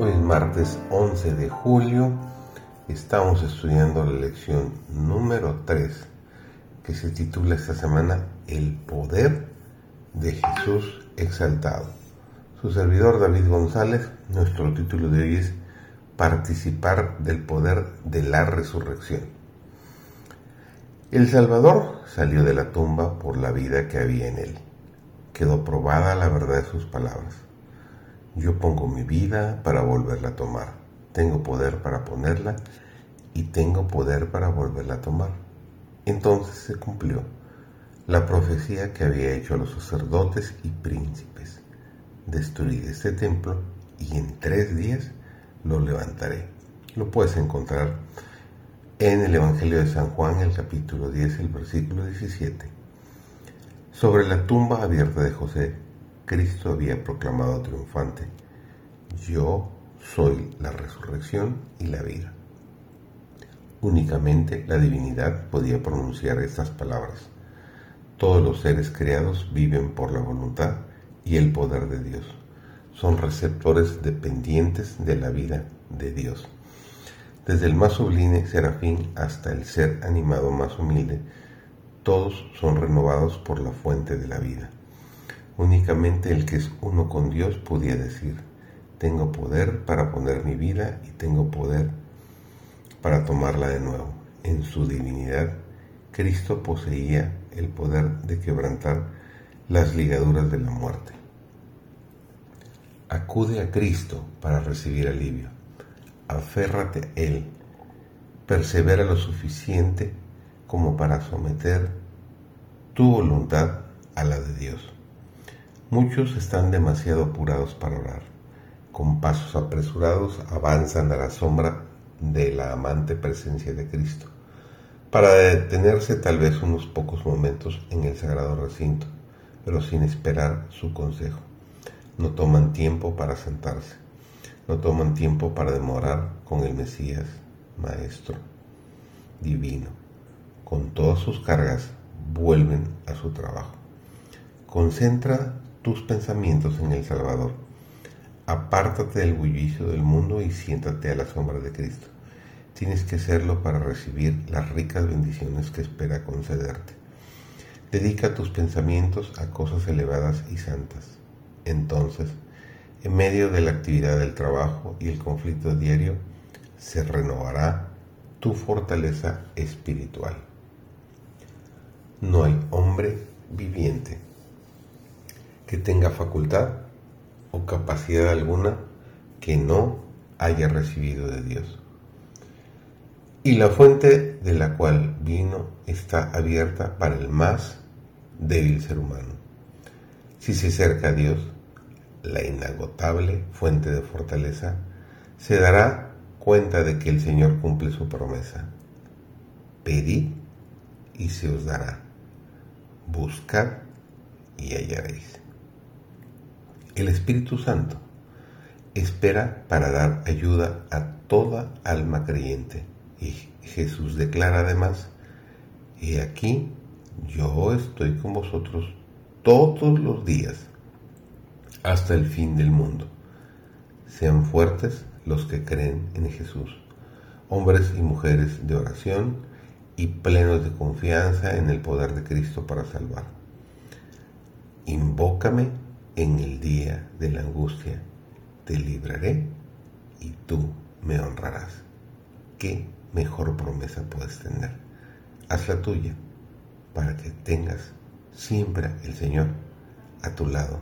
Hoy es martes 11 de julio. Estamos estudiando la lección número 3 que se titula esta semana El poder de Jesús exaltado. Su servidor David González, nuestro título de hoy es Participar del poder de la resurrección. El Salvador salió de la tumba por la vida que había en él. Quedó probada la verdad de sus palabras yo pongo mi vida para volverla a tomar. Tengo poder para ponerla y tengo poder para volverla a tomar. Entonces se cumplió la profecía que había hecho a los sacerdotes y príncipes. Destruiré este templo y en tres días lo levantaré. Lo puedes encontrar en el Evangelio de San Juan, el capítulo 10, el versículo 17. Sobre la tumba abierta de José Cristo había proclamado triunfante, yo soy la resurrección y la vida. Únicamente la divinidad podía pronunciar estas palabras. Todos los seres creados viven por la voluntad y el poder de Dios. Son receptores dependientes de la vida de Dios. Desde el más sublime serafín hasta el ser animado más humilde, todos son renovados por la fuente de la vida. Únicamente el que es uno con Dios podía decir, tengo poder para poner mi vida y tengo poder para tomarla de nuevo. En su divinidad, Cristo poseía el poder de quebrantar las ligaduras de la muerte. Acude a Cristo para recibir alivio. Aférrate a Él. Persevera lo suficiente como para someter tu voluntad a la de Dios. Muchos están demasiado apurados para orar. Con pasos apresurados avanzan a la sombra de la amante presencia de Cristo, para detenerse tal vez unos pocos momentos en el sagrado recinto, pero sin esperar su consejo. No toman tiempo para sentarse, no toman tiempo para demorar con el Mesías, Maestro, Divino. Con todas sus cargas vuelven a su trabajo. Concentra tus pensamientos en el Salvador. Apártate del bullicio del mundo y siéntate a la sombra de Cristo. Tienes que hacerlo para recibir las ricas bendiciones que espera concederte. Dedica tus pensamientos a cosas elevadas y santas. Entonces, en medio de la actividad del trabajo y el conflicto diario, se renovará tu fortaleza espiritual. No hay hombre viviente que tenga facultad o capacidad alguna que no haya recibido de Dios. Y la fuente de la cual vino está abierta para el más débil ser humano. Si se acerca a Dios, la inagotable fuente de fortaleza, se dará cuenta de que el Señor cumple su promesa. Pedid y se os dará. Buscad y hallaréis. El Espíritu Santo espera para dar ayuda a toda alma creyente. Y Jesús declara además, y aquí yo estoy con vosotros todos los días hasta el fin del mundo. Sean fuertes los que creen en Jesús, hombres y mujeres de oración y plenos de confianza en el poder de Cristo para salvar. Invócame en el día de la angustia te libraré y tú me honrarás. ¿Qué mejor promesa puedes tener? Haz la tuya para que tengas siempre el Señor a tu lado